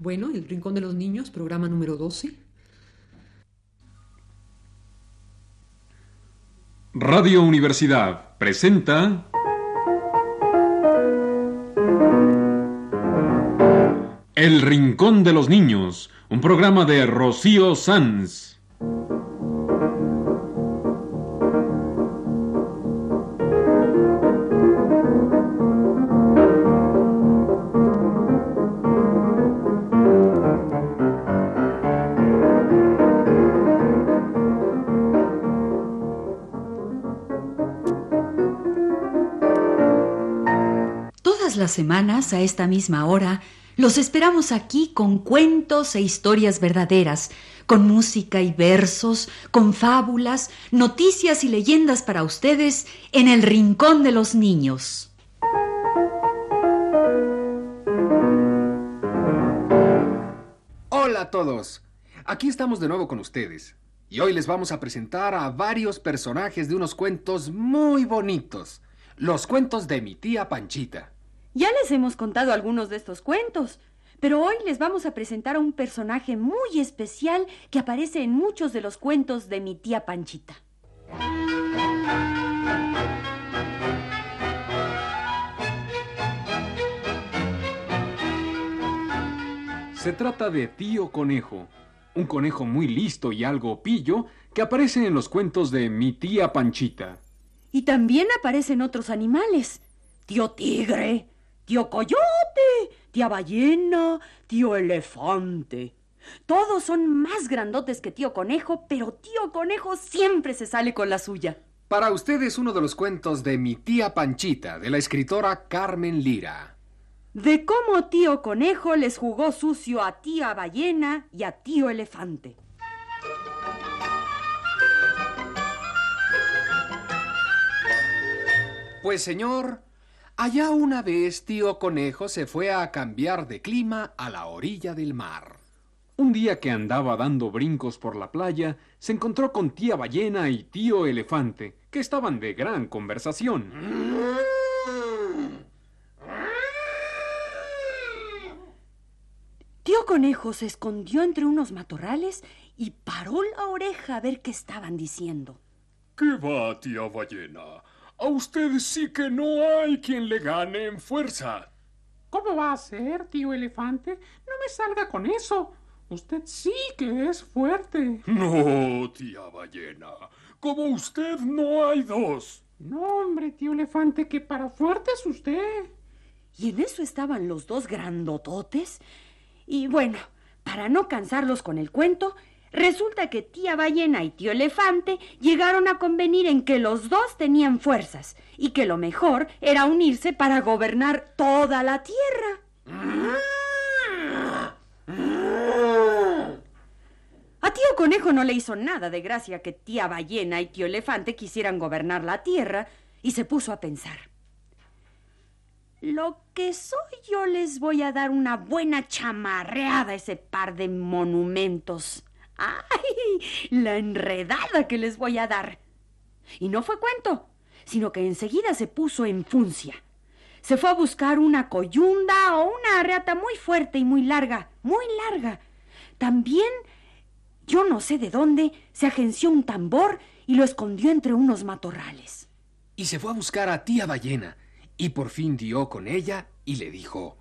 Bueno, El Rincón de los Niños, programa número 12. Radio Universidad presenta El Rincón de los Niños, un programa de Rocío Sanz. A esta misma hora, los esperamos aquí con cuentos e historias verdaderas, con música y versos, con fábulas, noticias y leyendas para ustedes en el Rincón de los Niños. Hola a todos. Aquí estamos de nuevo con ustedes. Y hoy les vamos a presentar a varios personajes de unos cuentos muy bonitos. Los cuentos de mi tía Panchita. Ya les hemos contado algunos de estos cuentos, pero hoy les vamos a presentar a un personaje muy especial que aparece en muchos de los cuentos de mi tía Panchita. Se trata de Tío Conejo, un conejo muy listo y algo pillo que aparece en los cuentos de mi tía Panchita. Y también aparecen otros animales. Tío tigre, tío coyote, tía ballena, tío elefante. Todos son más grandotes que tío conejo, pero tío conejo siempre se sale con la suya. Para ustedes uno de los cuentos de mi tía Panchita, de la escritora Carmen Lira. De cómo tío conejo les jugó sucio a tía ballena y a tío elefante. Pues señor, allá una vez tío Conejo se fue a cambiar de clima a la orilla del mar. Un día que andaba dando brincos por la playa, se encontró con tía ballena y tío elefante, que estaban de gran conversación. Tío conejo se escondió entre unos matorrales y paró la oreja a ver qué estaban diciendo. ¿Qué va, tía ballena? A usted sí que no hay quien le gane en fuerza. ¿Cómo va a ser, tío elefante? No me salga con eso. Usted sí que es fuerte. No, tía ballena. Como usted no hay dos. No, hombre, tío elefante, que para fuerte es usted. Y en eso estaban los dos grandototes. Y bueno, para no cansarlos con el cuento, resulta que tía ballena y tío elefante llegaron a convenir en que los dos tenían fuerzas y que lo mejor era unirse para gobernar toda la tierra. A tío conejo no le hizo nada de gracia que tía ballena y tío elefante quisieran gobernar la tierra y se puso a pensar. Lo que soy yo les voy a dar una buena chamarreada a ese par de monumentos. ¡Ay! La enredada que les voy a dar. Y no fue cuento, sino que enseguida se puso en funcia. Se fue a buscar una coyunda o una reata muy fuerte y muy larga, muy larga. También, yo no sé de dónde, se agenció un tambor y lo escondió entre unos matorrales. Y se fue a buscar a tía ballena, y por fin dio con ella y le dijo,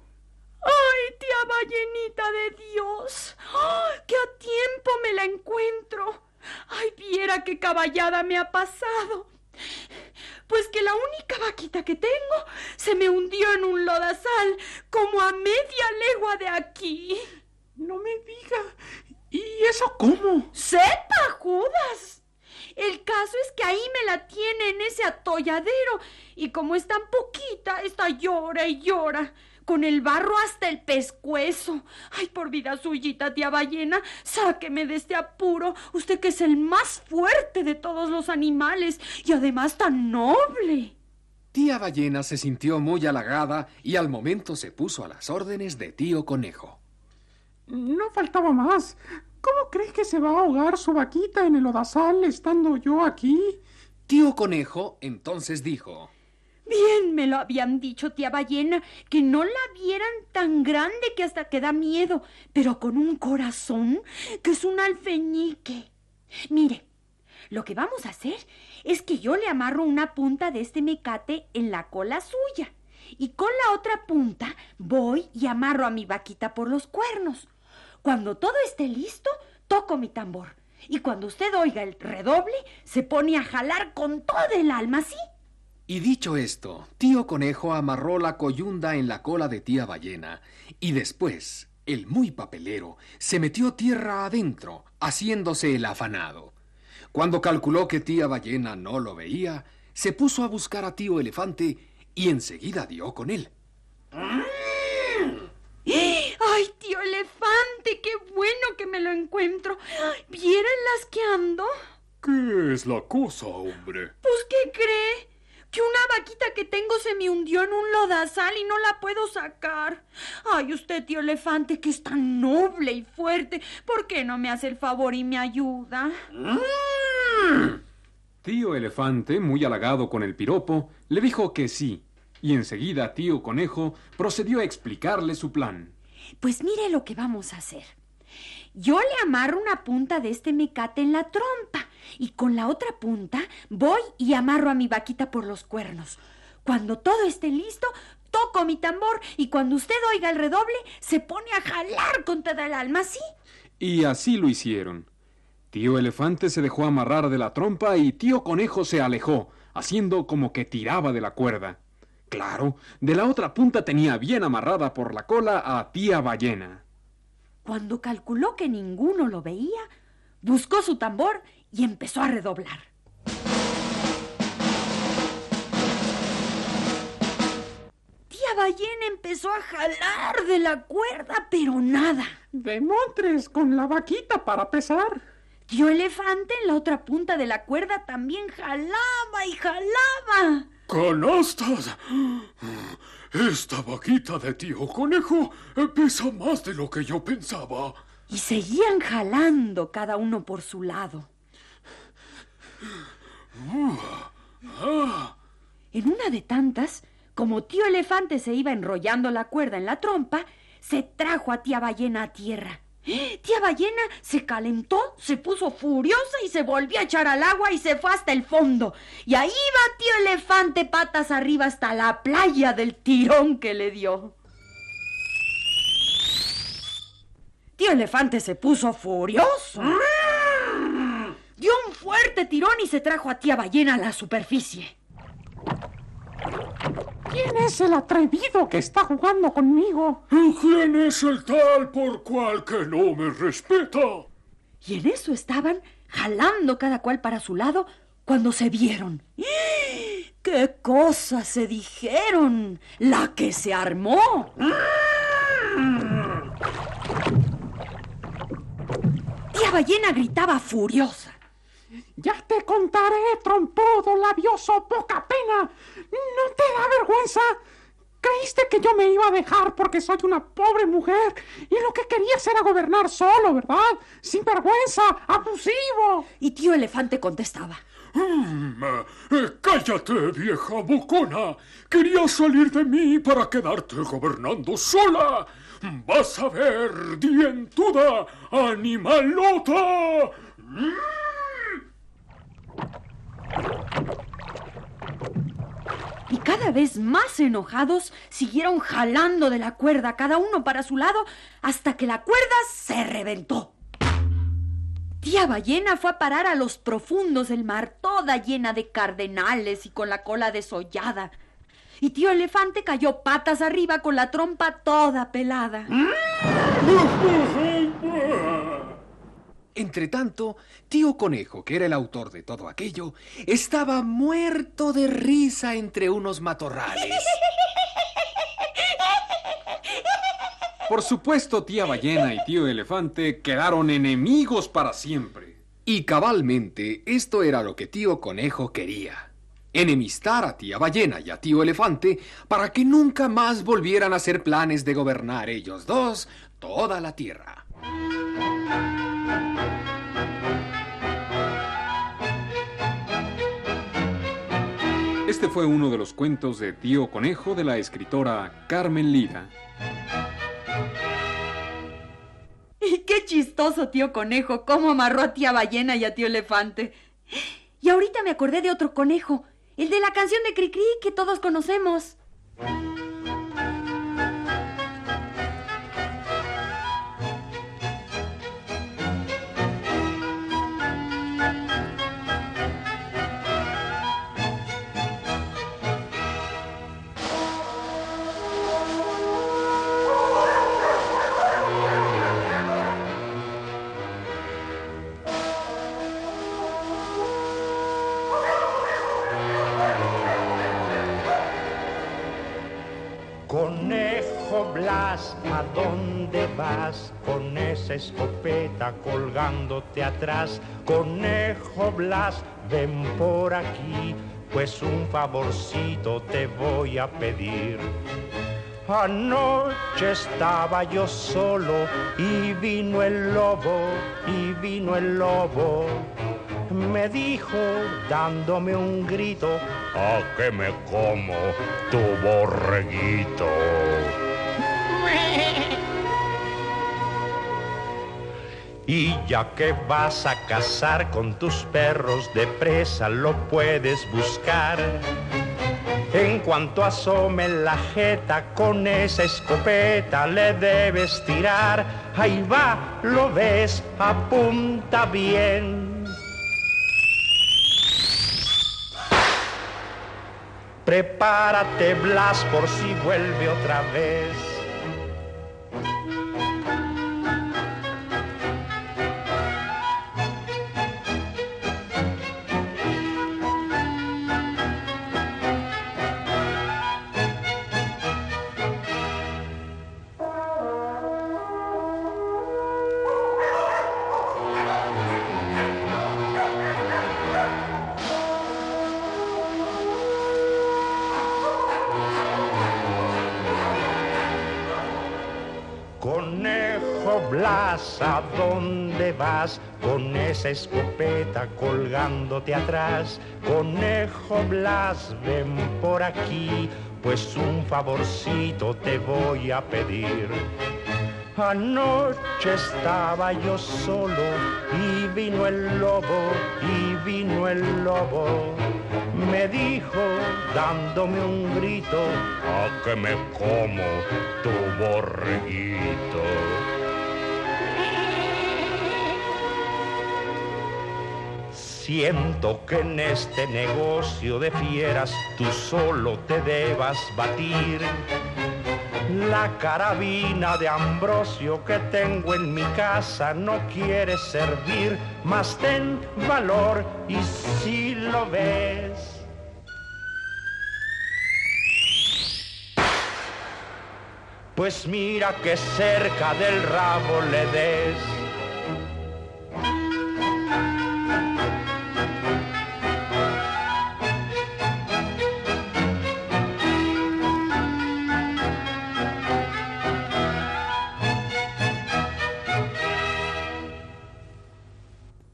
¡Ay, tía ballenita de Dios! ¡Ay, ¡Que a tiempo me la encuentro! ¡Ay, viera qué caballada me ha pasado! Pues que la única vaquita que tengo se me hundió en un lodazal como a media legua de aquí. No me diga. ¿Y eso cómo? ¡Sepa, Judas! El caso es que ahí me la tiene en ese atolladero y como es tan poquita, está llora y llora con el barro hasta el pescuezo. Ay, por vida suyita, tía ballena, sáqueme de este apuro, usted que es el más fuerte de todos los animales y además tan noble. Tía ballena se sintió muy halagada y al momento se puso a las órdenes de tío conejo. No faltaba más. ¿Cómo cree que se va a ahogar su vaquita en el odazal estando yo aquí? Tío conejo entonces dijo, Bien me lo habían dicho, tía ballena, que no la vieran tan grande que hasta que da miedo, pero con un corazón que es un alfeñique. Mire, lo que vamos a hacer es que yo le amarro una punta de este mecate en la cola suya y con la otra punta voy y amarro a mi vaquita por los cuernos. Cuando todo esté listo, toco mi tambor y cuando usted oiga el redoble, se pone a jalar con todo el alma, ¿sí? Y dicho esto, tío conejo amarró la coyunda en la cola de tía ballena y después el muy papelero se metió tierra adentro, haciéndose el afanado. Cuando calculó que tía ballena no lo veía, se puso a buscar a tío elefante y enseguida dio con él. ¡Ay, tío elefante! ¡Qué bueno que me lo encuentro! ¿Vieran las que ando? ¿Qué es la cosa, hombre? Pues, ¿qué cree? Que una vaquita que tengo se me hundió en un lodazal y no la puedo sacar. Ay, usted, tío elefante, que es tan noble y fuerte, ¿por qué no me hace el favor y me ayuda? Tío Elefante, muy halagado con el piropo, le dijo que sí, y enseguida tío Conejo procedió a explicarle su plan. Pues mire lo que vamos a hacer. Yo le amarro una punta de este mecate en la trompa y con la otra punta voy y amarro a mi vaquita por los cuernos. Cuando todo esté listo, toco mi tambor y cuando usted oiga el redoble, se pone a jalar con toda el alma, ¿sí? Y así lo hicieron. Tío Elefante se dejó amarrar de la trompa y tío Conejo se alejó, haciendo como que tiraba de la cuerda. Claro, de la otra punta tenía bien amarrada por la cola a tía Ballena. Cuando calculó que ninguno lo veía, buscó su tambor y empezó a redoblar. Tía Ballena empezó a jalar de la cuerda, pero nada. Demontres con la vaquita para pesar. Tío Elefante en la otra punta de la cuerda también jalaba y jalaba. ¡Canastas! Esta vaquita de tío conejo pesa más de lo que yo pensaba. Y seguían jalando cada uno por su lado. En una de tantas, como tío elefante se iba enrollando la cuerda en la trompa, se trajo a tía ballena a tierra. Tía ballena se calentó, se puso furiosa y se volvió a echar al agua y se fue hasta el fondo. Y ahí va tío elefante patas arriba hasta la playa del tirón que le dio. Tío elefante se puso furioso. Dio un fuerte tirón y se trajo a tía ballena a la superficie. ¿Quién es el atrevido que está jugando conmigo? ¿Quién es el tal por cual que no me respeta? Y en eso estaban jalando cada cual para su lado cuando se vieron. ¡Qué cosas se dijeron! ¡La que se armó! Tía Ballena gritaba furiosa. Ya te contaré, trompudo, labioso, poca pena. ¿No te da vergüenza? Creíste que yo me iba a dejar porque soy una pobre mujer y lo que querías era gobernar solo, ¿verdad? Sin vergüenza, abusivo. Y tío Elefante contestaba. Mm, eh, cállate, vieja bocona. Querías salir de mí para quedarte gobernando sola. Vas a ver, dientuda, animalota. Mm. Y cada vez más enojados siguieron jalando de la cuerda cada uno para su lado hasta que la cuerda se reventó. Tía ballena fue a parar a los profundos del mar, toda llena de cardenales y con la cola desollada. Y tío elefante cayó patas arriba con la trompa toda pelada. Entretanto, tío Conejo, que era el autor de todo aquello, estaba muerto de risa entre unos matorrales. Por supuesto, tía Ballena y tío Elefante quedaron enemigos para siempre. Y cabalmente esto era lo que tío Conejo quería. Enemistar a tía Ballena y a tío Elefante para que nunca más volvieran a hacer planes de gobernar ellos dos toda la tierra. Este fue uno de los cuentos de Tío Conejo de la escritora Carmen Lira. Y qué chistoso, tío conejo, cómo amarró a tía ballena y a tío elefante. Y ahorita me acordé de otro conejo, el de la canción de Cricri que todos conocemos. Escopeta colgándote atrás? Conejo Blas, ven por aquí, pues un favorcito te voy a pedir. Anoche estaba yo solo y vino el lobo, y vino el lobo. Me dijo dándome un grito, a que me como tu borreguito. Y ya que vas a cazar con tus perros de presa, lo puedes buscar. En cuanto asome la jeta con esa escopeta le debes tirar. Ahí va, lo ves, apunta bien. Prepárate, Blas, por si vuelve otra vez. Con esa escopeta colgándote atrás? Conejo Blas, ven por aquí, pues un favorcito te voy a pedir. Anoche estaba yo solo y vino el lobo, y vino el lobo. Me dijo, dándome un grito, a que me como tu borreguito. Siento que en este negocio de fieras tú solo te debas batir. La carabina de Ambrosio que tengo en mi casa no quiere servir, mas ten valor y si lo ves. Pues mira que cerca del rabo le des.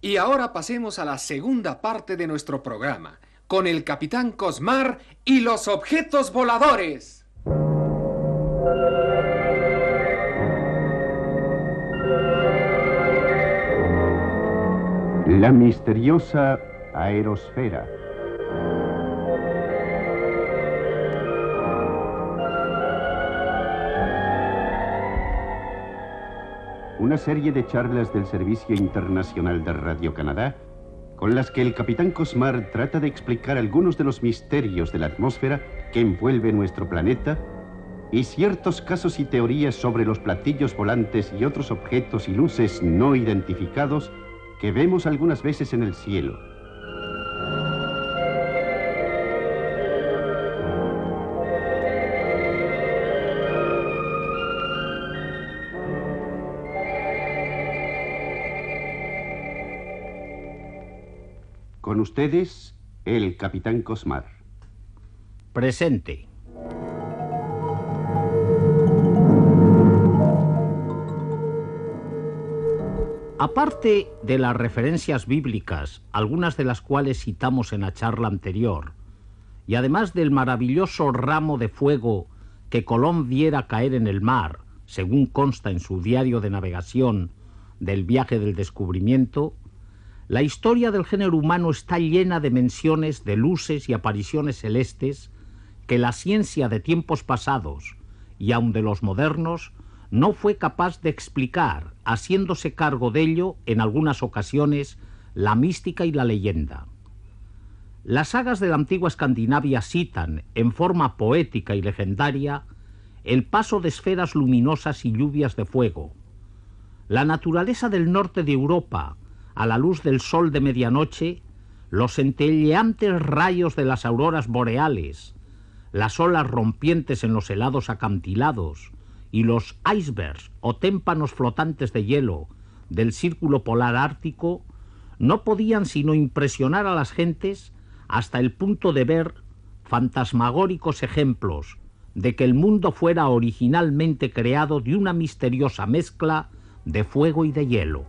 Y ahora pasemos a la segunda parte de nuestro programa, con el Capitán Cosmar y los objetos voladores. La misteriosa aerosfera. Una serie de charlas del Servicio Internacional de Radio Canadá con las que el capitán Cosmar trata de explicar algunos de los misterios de la atmósfera que envuelve nuestro planeta y ciertos casos y teorías sobre los platillos volantes y otros objetos y luces no identificados que vemos algunas veces en el cielo. Ustedes, el capitán Cosmar. Presente. Aparte de las referencias bíblicas, algunas de las cuales citamos en la charla anterior, y además del maravilloso ramo de fuego que Colón viera caer en el mar, según consta en su diario de navegación del viaje del descubrimiento, la historia del género humano está llena de menciones de luces y apariciones celestes que la ciencia de tiempos pasados y aun de los modernos no fue capaz de explicar, haciéndose cargo de ello en algunas ocasiones la mística y la leyenda. Las sagas de la antigua Escandinavia citan, en forma poética y legendaria, el paso de esferas luminosas y lluvias de fuego. La naturaleza del norte de Europa, a la luz del sol de medianoche, los centelleantes rayos de las auroras boreales, las olas rompientes en los helados acantilados y los icebergs o témpanos flotantes de hielo del círculo polar ártico no podían sino impresionar a las gentes hasta el punto de ver fantasmagóricos ejemplos de que el mundo fuera originalmente creado de una misteriosa mezcla de fuego y de hielo.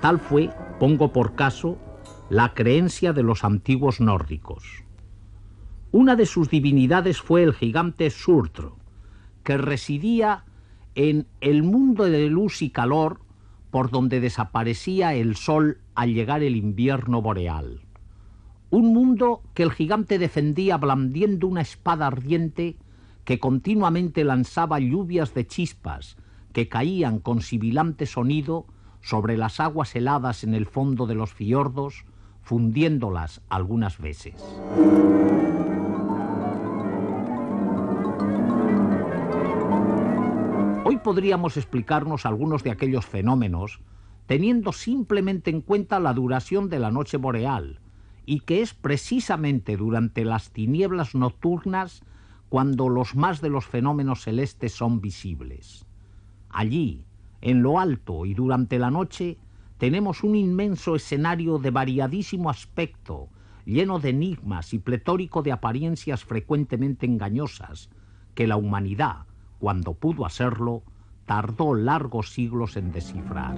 Tal fue, pongo por caso, la creencia de los antiguos nórdicos. Una de sus divinidades fue el gigante Surtro, que residía en el mundo de luz y calor por donde desaparecía el sol al llegar el invierno boreal. Un mundo que el gigante defendía blandiendo una espada ardiente que continuamente lanzaba lluvias de chispas que caían con sibilante sonido sobre las aguas heladas en el fondo de los fiordos, fundiéndolas algunas veces. Hoy podríamos explicarnos algunos de aquellos fenómenos teniendo simplemente en cuenta la duración de la noche boreal, y que es precisamente durante las tinieblas nocturnas cuando los más de los fenómenos celestes son visibles. Allí, en lo alto y durante la noche, tenemos un inmenso escenario de variadísimo aspecto, lleno de enigmas y pletórico de apariencias frecuentemente engañosas, que la humanidad, cuando pudo hacerlo, tardó largos siglos en descifrar.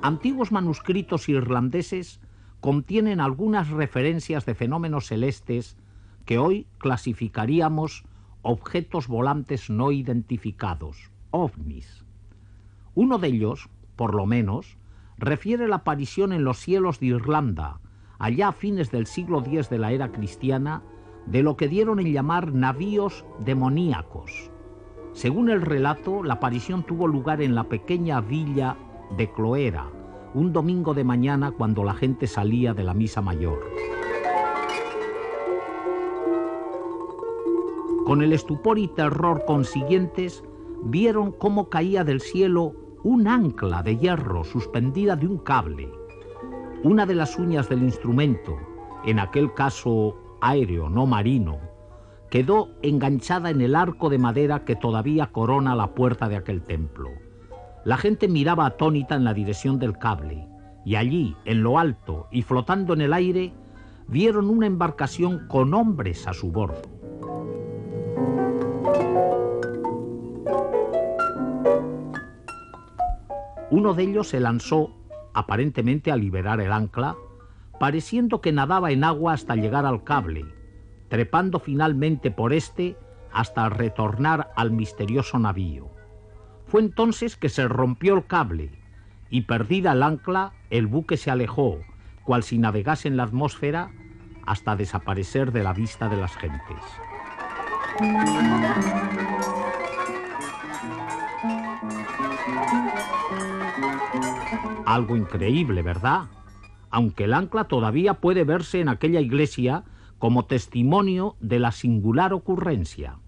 Antiguos manuscritos irlandeses contienen algunas referencias de fenómenos celestes que hoy clasificaríamos objetos volantes no identificados, ovnis. Uno de ellos, por lo menos, refiere la aparición en los cielos de Irlanda, allá a fines del siglo X de la era cristiana, de lo que dieron en llamar navíos demoníacos. Según el relato, la aparición tuvo lugar en la pequeña villa de Cloera, un domingo de mañana cuando la gente salía de la misa mayor. Con el estupor y terror consiguientes, vieron cómo caía del cielo un ancla de hierro suspendida de un cable. Una de las uñas del instrumento, en aquel caso aéreo, no marino, quedó enganchada en el arco de madera que todavía corona la puerta de aquel templo. La gente miraba atónita en la dirección del cable, y allí, en lo alto y flotando en el aire, vieron una embarcación con hombres a su bordo. Uno de ellos se lanzó, aparentemente a liberar el ancla, pareciendo que nadaba en agua hasta llegar al cable, trepando finalmente por este hasta retornar al misterioso navío. Fue entonces que se rompió el cable y perdida el ancla, el buque se alejó, cual si navegase en la atmósfera, hasta desaparecer de la vista de las gentes. Algo increíble, ¿verdad? Aunque el ancla todavía puede verse en aquella iglesia como testimonio de la singular ocurrencia.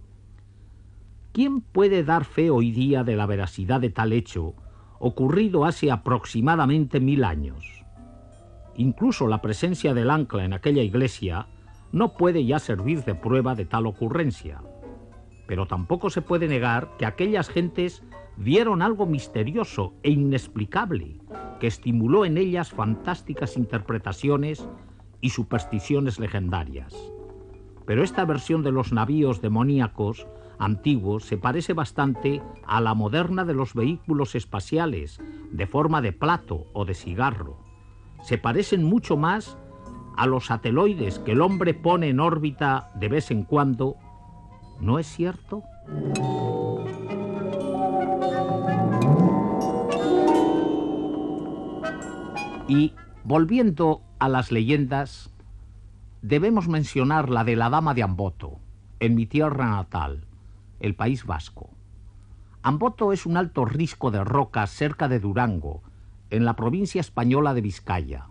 ¿Quién puede dar fe hoy día de la veracidad de tal hecho, ocurrido hace aproximadamente mil años? Incluso la presencia del ancla en aquella iglesia no puede ya servir de prueba de tal ocurrencia. Pero tampoco se puede negar que aquellas gentes vieron algo misterioso e inexplicable que estimuló en ellas fantásticas interpretaciones y supersticiones legendarias. Pero esta versión de los navíos demoníacos antiguo se parece bastante a la moderna de los vehículos espaciales, de forma de plato o de cigarro. Se parecen mucho más a los sateloides que el hombre pone en órbita de vez en cuando. ¿No es cierto? Y volviendo a las leyendas, debemos mencionar la de la Dama de Amboto, en mi tierra natal, el País Vasco. Amboto es un alto risco de rocas cerca de Durango, en la provincia española de Vizcaya.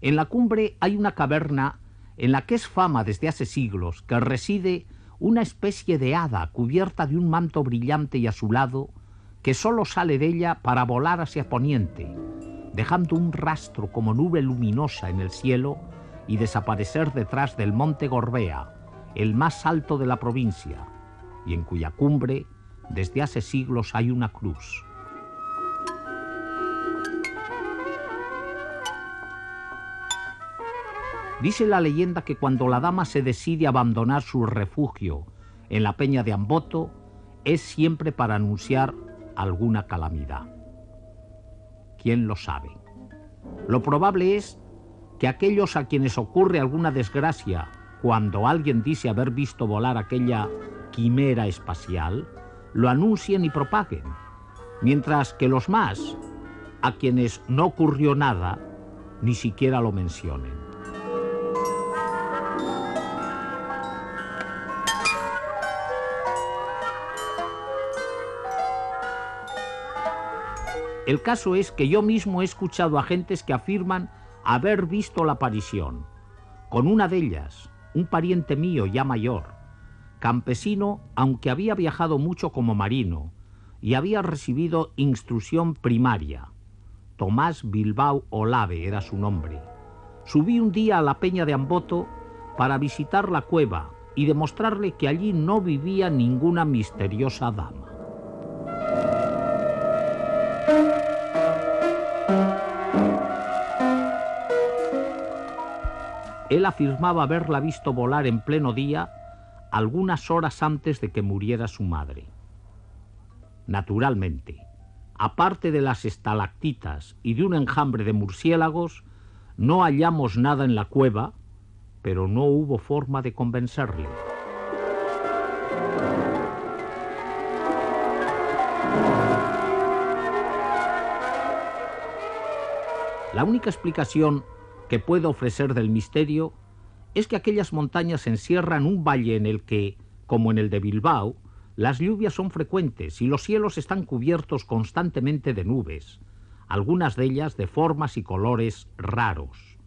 En la cumbre hay una caverna en la que es fama desde hace siglos que reside una especie de hada cubierta de un manto brillante y azulado que sólo sale de ella para volar hacia poniente, dejando un rastro como nube luminosa en el cielo y desaparecer detrás del monte Gorbea, el más alto de la provincia, y en cuya cumbre desde hace siglos hay una cruz. Dice la leyenda que cuando la dama se decide abandonar su refugio en la peña de Amboto, es siempre para anunciar alguna calamidad. ¿Quién lo sabe? Lo probable es que aquellos a quienes ocurre alguna desgracia cuando alguien dice haber visto volar aquella quimera espacial, lo anuncien y propaguen, mientras que los más, a quienes no ocurrió nada, ni siquiera lo mencionen. El caso es que yo mismo he escuchado a gentes que afirman haber visto la aparición. Con una de ellas, un pariente mío ya mayor, campesino, aunque había viajado mucho como marino y había recibido instrucción primaria. Tomás Bilbao Olave era su nombre. Subí un día a la peña de Amboto para visitar la cueva y demostrarle que allí no vivía ninguna misteriosa dama. Él afirmaba haberla visto volar en pleno día algunas horas antes de que muriera su madre. Naturalmente, aparte de las estalactitas y de un enjambre de murciélagos, no hallamos nada en la cueva, pero no hubo forma de convencerle. La única explicación que puedo ofrecer del misterio es que aquellas montañas encierran un valle en el que, como en el de Bilbao, las lluvias son frecuentes y los cielos están cubiertos constantemente de nubes, algunas de ellas de formas y colores raros.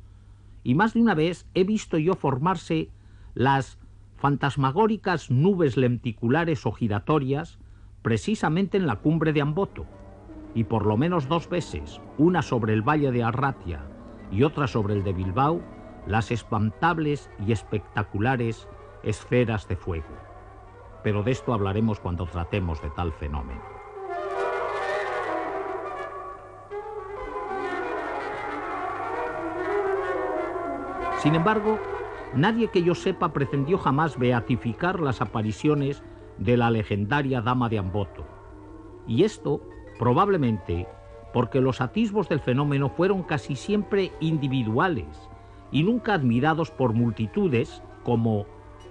Y más de una vez he visto yo formarse las fantasmagóricas nubes lenticulares o giratorias precisamente en la cumbre de Amboto, y por lo menos dos veces, una sobre el valle de Arratia y otra sobre el de Bilbao, las espantables y espectaculares esferas de fuego. Pero de esto hablaremos cuando tratemos de tal fenómeno. Sin embargo, nadie que yo sepa pretendió jamás beatificar las apariciones de la legendaria Dama de Amboto. Y esto, probablemente, porque los atisbos del fenómeno fueron casi siempre individuales y nunca admirados por multitudes como,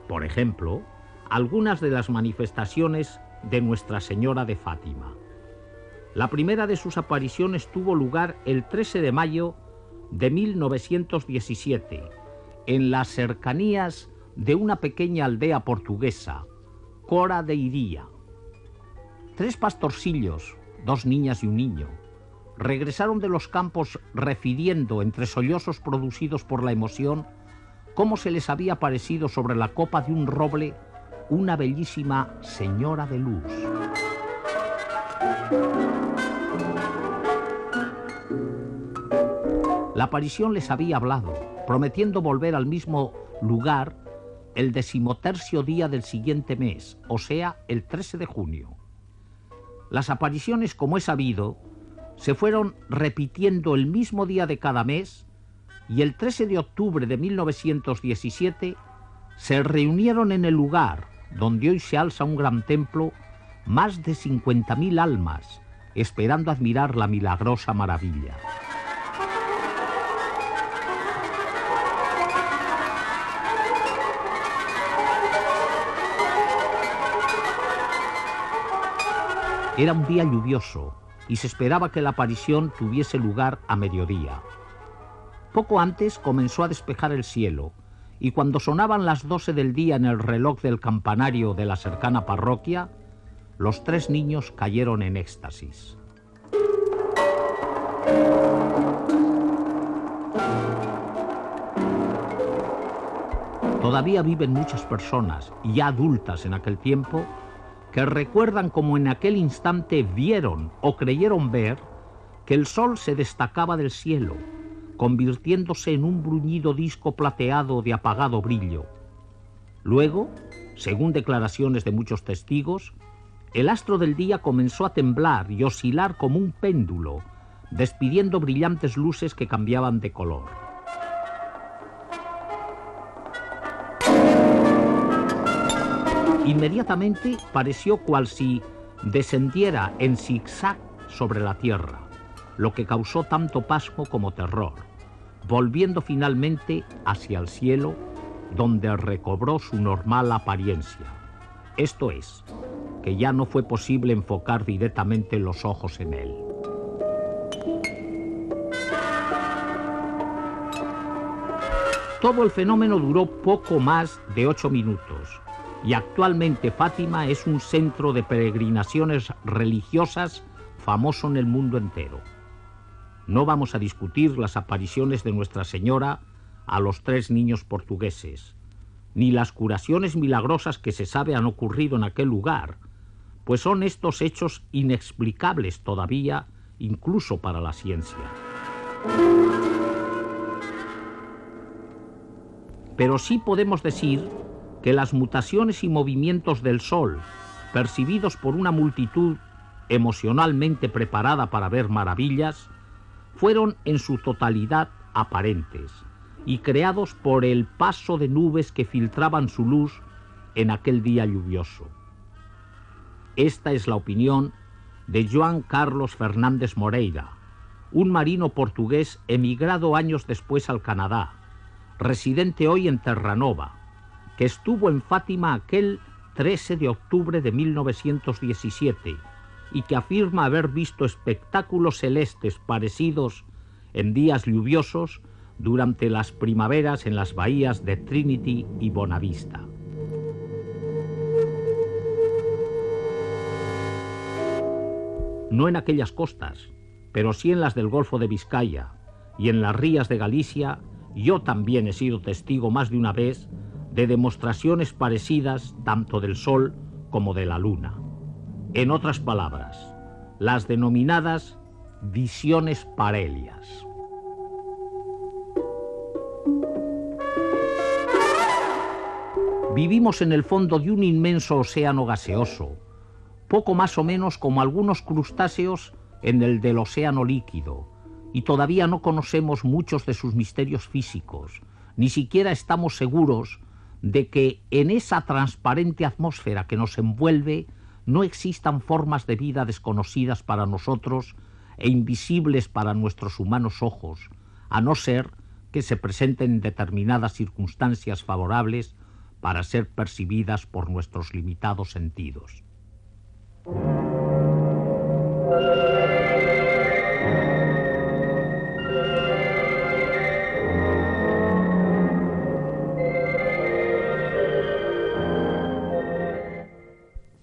por ejemplo, algunas de las manifestaciones de Nuestra Señora de Fátima. La primera de sus apariciones tuvo lugar el 13 de mayo de 1917, en las cercanías de una pequeña aldea portuguesa, Cora de Iría. Tres pastorcillos, dos niñas y un niño, regresaron de los campos refiriendo entre sollozos producidos por la emoción cómo se les había parecido sobre la copa de un roble una bellísima señora de luz. La aparición les había hablado, prometiendo volver al mismo lugar el decimotercio día del siguiente mes, o sea, el 13 de junio. Las apariciones, como he sabido, se fueron repitiendo el mismo día de cada mes y el 13 de octubre de 1917 se reunieron en el lugar donde hoy se alza un gran templo, más de 50.000 almas, esperando admirar la milagrosa maravilla. Era un día lluvioso y se esperaba que la aparición tuviese lugar a mediodía. Poco antes comenzó a despejar el cielo y cuando sonaban las doce del día en el reloj del campanario de la cercana parroquia, los tres niños cayeron en éxtasis. Todavía viven muchas personas, ya adultas en aquel tiempo, que recuerdan como en aquel instante vieron o creyeron ver que el sol se destacaba del cielo, convirtiéndose en un bruñido disco plateado de apagado brillo. Luego, según declaraciones de muchos testigos, el astro del día comenzó a temblar y oscilar como un péndulo, despidiendo brillantes luces que cambiaban de color. Inmediatamente pareció cual si descendiera en zigzag sobre la tierra, lo que causó tanto pasmo como terror, volviendo finalmente hacia el cielo, donde recobró su normal apariencia. Esto es, que ya no fue posible enfocar directamente los ojos en él. Todo el fenómeno duró poco más de ocho minutos y actualmente Fátima es un centro de peregrinaciones religiosas famoso en el mundo entero. No vamos a discutir las apariciones de Nuestra Señora a los tres niños portugueses, ni las curaciones milagrosas que se sabe han ocurrido en aquel lugar, pues son estos hechos inexplicables todavía, incluso para la ciencia. Pero sí podemos decir que las mutaciones y movimientos del Sol, percibidos por una multitud emocionalmente preparada para ver maravillas, fueron en su totalidad aparentes y creados por el paso de nubes que filtraban su luz en aquel día lluvioso. Esta es la opinión de Joan Carlos Fernández Moreira, un marino portugués emigrado años después al Canadá, residente hoy en Terranova, que estuvo en Fátima aquel 13 de octubre de 1917 y que afirma haber visto espectáculos celestes parecidos en días lluviosos durante las primaveras en las bahías de Trinity y Bonavista. No en aquellas costas, pero sí en las del Golfo de Vizcaya y en las rías de Galicia, yo también he sido testigo más de una vez de demostraciones parecidas tanto del Sol como de la Luna. En otras palabras, las denominadas visiones parelias. Vivimos en el fondo de un inmenso océano gaseoso, poco más o menos como algunos crustáceos en el del océano líquido, y todavía no conocemos muchos de sus misterios físicos, ni siquiera estamos seguros de que en esa transparente atmósfera que nos envuelve no existan formas de vida desconocidas para nosotros e invisibles para nuestros humanos ojos, a no ser que se presenten determinadas circunstancias favorables para ser percibidas por nuestros limitados sentidos.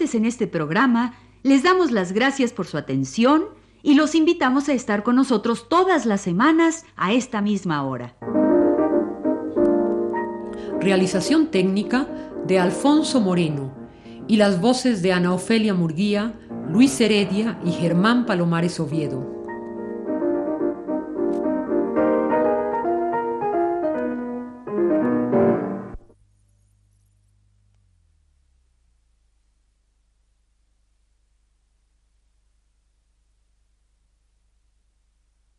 En este programa les damos las gracias por su atención y los invitamos a estar con nosotros todas las semanas a esta misma hora. Realización técnica de Alfonso Moreno y las voces de Ana Ofelia Murguía, Luis Heredia y Germán Palomares Oviedo.